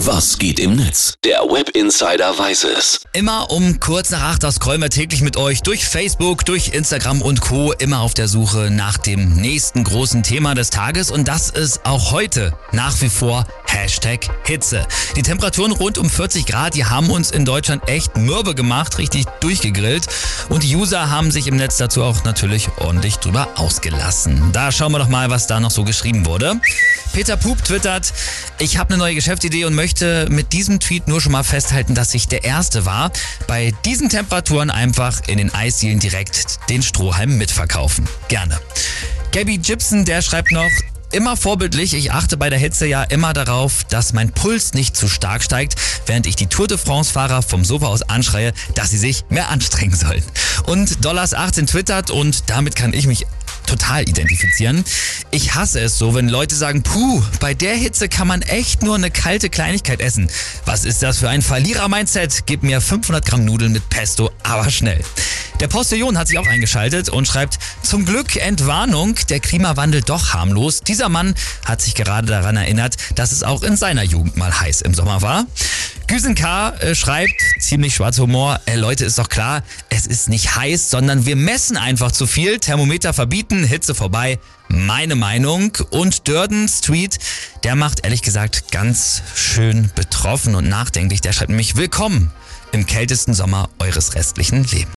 Was geht im Netz? Der Web Insider weiß es. Immer um kurz nach acht, das wir täglich mit euch durch Facebook, durch Instagram und Co. Immer auf der Suche nach dem nächsten großen Thema des Tages und das ist auch heute nach wie vor Hashtag Hitze. Die Temperaturen rund um 40 Grad, die haben uns in Deutschland echt mürbe gemacht, richtig durchgegrillt und die User haben sich im Netz dazu auch natürlich ordentlich drüber ausgelassen. Da schauen wir doch mal, was da noch so geschrieben wurde. Peter Pup twittert, ich habe eine neue Geschäftsidee und möchte mit diesem Tweet nur schon mal festhalten, dass ich der Erste war, bei diesen Temperaturen einfach in den Eisdielen direkt den Strohhalm mitverkaufen. Gerne. Gabby Gibson, der schreibt noch, immer vorbildlich. Ich achte bei der Hitze ja immer darauf, dass mein Puls nicht zu stark steigt, während ich die Tour de France-Fahrer vom Sofa aus anschreie, dass sie sich mehr anstrengen sollen. Und Dollars18 twittert und damit kann ich mich total identifizieren. Ich hasse es so, wenn Leute sagen, puh, bei der Hitze kann man echt nur eine kalte Kleinigkeit essen. Was ist das für ein Verlierer-Mindset? Gib mir 500 Gramm Nudeln mit Pesto, aber schnell. Der Postillon hat sich auch eingeschaltet und schreibt, zum Glück Entwarnung, der Klimawandel doch harmlos. Dieser Mann hat sich gerade daran erinnert, dass es auch in seiner Jugend mal heiß im Sommer war. Güsen K. Äh, schreibt, ziemlich schwarzer Humor, äh, Leute, ist doch klar, es ist nicht heiß, sondern wir messen einfach zu viel. Thermometer verbieten, Hitze vorbei. Meine Meinung. Und Durden Street, der macht ehrlich gesagt ganz schön betroffen und nachdenklich. Der schreibt nämlich, willkommen im kältesten Sommer eures restlichen Lebens.